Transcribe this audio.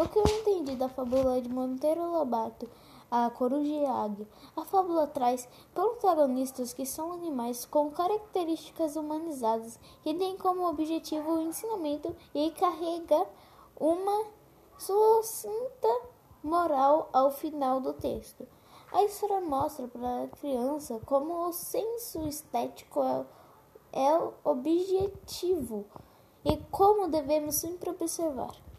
O que eu entendi da fábula de Monteiro Lobato, a coruja e a águia? A fábula traz protagonistas que são animais com características humanizadas que têm como objetivo o ensinamento e carrega uma sucinta moral ao final do texto. A história mostra para a criança como o senso estético é, é objetivo e como devemos sempre observar.